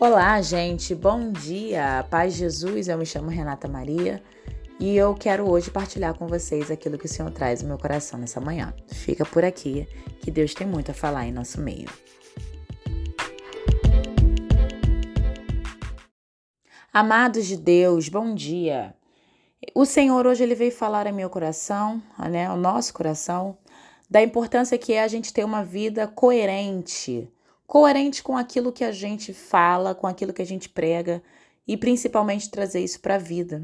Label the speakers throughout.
Speaker 1: Olá, gente, bom dia, paz Jesus. Eu me chamo Renata Maria e eu quero hoje partilhar com vocês aquilo que o Senhor traz no meu coração nessa manhã. Fica por aqui, que Deus tem muito a falar em nosso meio. Amados de Deus, bom dia. O Senhor hoje ele veio falar em meu coração, né, ao nosso coração, da importância que é a gente ter uma vida coerente coerente com aquilo que a gente fala, com aquilo que a gente prega e principalmente trazer isso para a vida.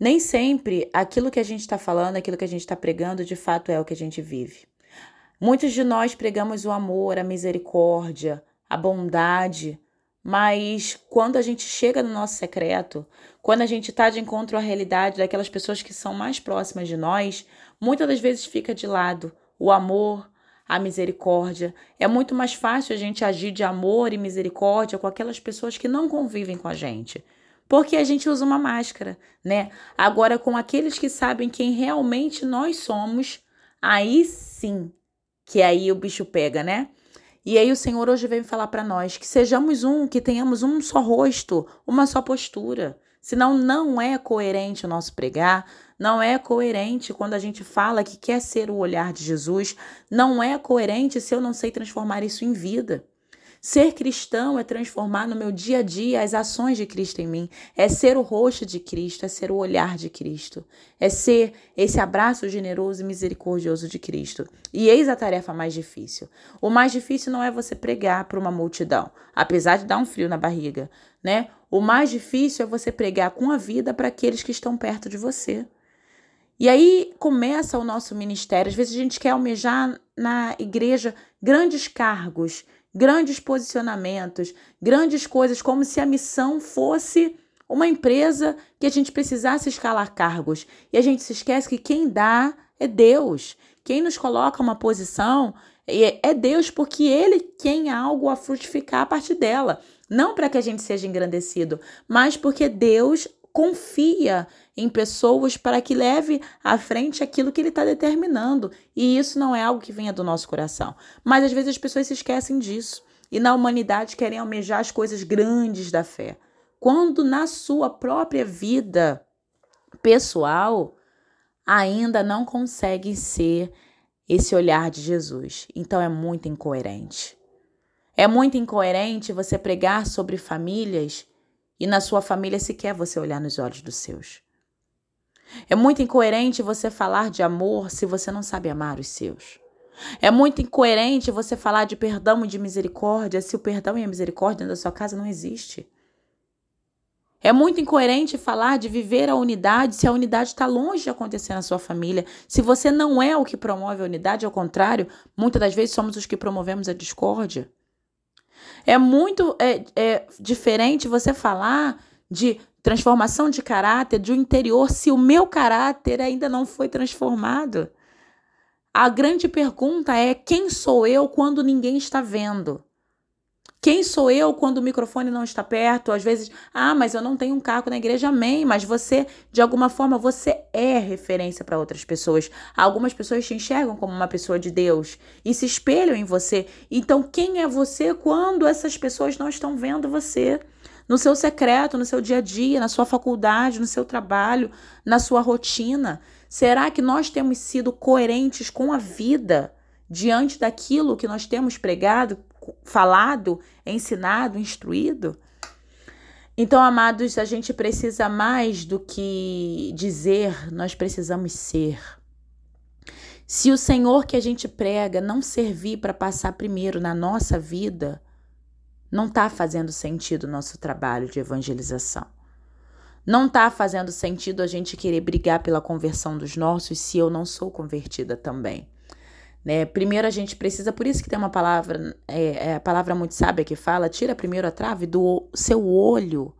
Speaker 1: Nem sempre aquilo que a gente está falando, aquilo que a gente está pregando, de fato é o que a gente vive. Muitos de nós pregamos o amor, a misericórdia, a bondade, mas quando a gente chega no nosso secreto, quando a gente está de encontro à realidade daquelas pessoas que são mais próximas de nós, muitas das vezes fica de lado o amor, a misericórdia. É muito mais fácil a gente agir de amor e misericórdia com aquelas pessoas que não convivem com a gente. Porque a gente usa uma máscara, né? Agora, com aqueles que sabem quem realmente nós somos, aí sim que aí o bicho pega, né? E aí o Senhor hoje vem falar para nós que sejamos um, que tenhamos um só rosto, uma só postura. Senão não é coerente o nosso pregar, não é coerente quando a gente fala que quer ser o olhar de Jesus, não é coerente se eu não sei transformar isso em vida. Ser cristão é transformar no meu dia a dia as ações de Cristo em mim, é ser o rosto de Cristo, é ser o olhar de Cristo, é ser esse abraço generoso e misericordioso de Cristo. E eis a tarefa mais difícil. O mais difícil não é você pregar para uma multidão, apesar de dar um frio na barriga, né? O mais difícil é você pregar com a vida para aqueles que estão perto de você. E aí começa o nosso ministério. Às vezes a gente quer almejar na igreja grandes cargos, grandes posicionamentos, grandes coisas, como se a missão fosse uma empresa que a gente precisasse escalar cargos. E a gente se esquece que quem dá é Deus. Quem nos coloca uma posição é Deus, porque Ele tem algo a frutificar a partir dela. Não para que a gente seja engrandecido, mas porque Deus confia em pessoas para que leve à frente aquilo que ele está determinando. E isso não é algo que venha do nosso coração. Mas às vezes as pessoas se esquecem disso. E na humanidade querem almejar as coisas grandes da fé. Quando na sua própria vida pessoal ainda não conseguem ser esse olhar de Jesus. Então é muito incoerente. É muito incoerente você pregar sobre famílias e na sua família sequer você olhar nos olhos dos seus. É muito incoerente você falar de amor se você não sabe amar os seus. É muito incoerente você falar de perdão e de misericórdia se o perdão e a misericórdia da sua casa não existe. É muito incoerente falar de viver a unidade se a unidade está longe de acontecer na sua família. Se você não é o que promove a unidade, ao contrário, muitas das vezes somos os que promovemos a discórdia. É muito é, é diferente você falar de transformação de caráter de um interior se o meu caráter ainda não foi transformado. A grande pergunta é: quem sou eu quando ninguém está vendo? Quem sou eu quando o microfone não está perto? Às vezes, ah, mas eu não tenho um cargo na igreja, amém. Mas você, de alguma forma, você é referência para outras pessoas. Algumas pessoas te enxergam como uma pessoa de Deus e se espelham em você. Então, quem é você quando essas pessoas não estão vendo você? No seu secreto, no seu dia a dia, na sua faculdade, no seu trabalho, na sua rotina. Será que nós temos sido coerentes com a vida diante daquilo que nós temos pregado, falado, ensinado, instruído. Então, amados, a gente precisa mais do que dizer, nós precisamos ser. Se o Senhor que a gente prega não servir para passar primeiro na nossa vida, não está fazendo sentido o nosso trabalho de evangelização. Não está fazendo sentido a gente querer brigar pela conversão dos nossos se eu não sou convertida também. Né? Primeiro a gente precisa, por isso que tem uma palavra, é, é a palavra muito sábia que fala: tira primeiro a trave do seu olho,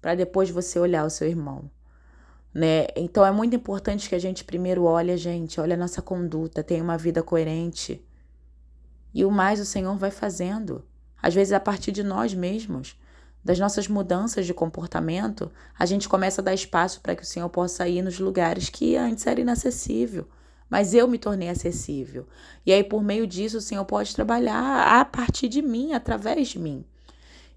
Speaker 1: para depois você olhar o seu irmão. Né? Então é muito importante que a gente primeiro olhe a gente, olhe a nossa conduta, tenha uma vida coerente. E o mais o Senhor vai fazendo. Às vezes a partir de nós mesmos, das nossas mudanças de comportamento, a gente começa a dar espaço para que o Senhor possa ir nos lugares que antes era inacessível mas eu me tornei acessível. E aí, por meio disso, o Senhor pode trabalhar a partir de mim, através de mim.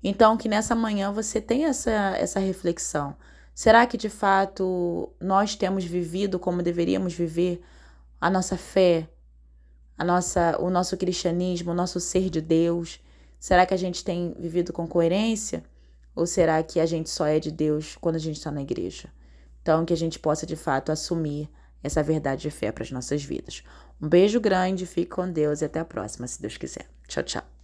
Speaker 1: Então, que nessa manhã você tenha essa, essa reflexão. Será que de fato nós temos vivido como deveríamos viver a nossa fé, a nossa, o nosso cristianismo, o nosso ser de Deus? Será que a gente tem vivido com coerência? Ou será que a gente só é de Deus quando a gente está na igreja? Então, que a gente possa de fato assumir essa verdade de fé para as nossas vidas. Um beijo grande, fique com Deus e até a próxima, se Deus quiser. Tchau, tchau.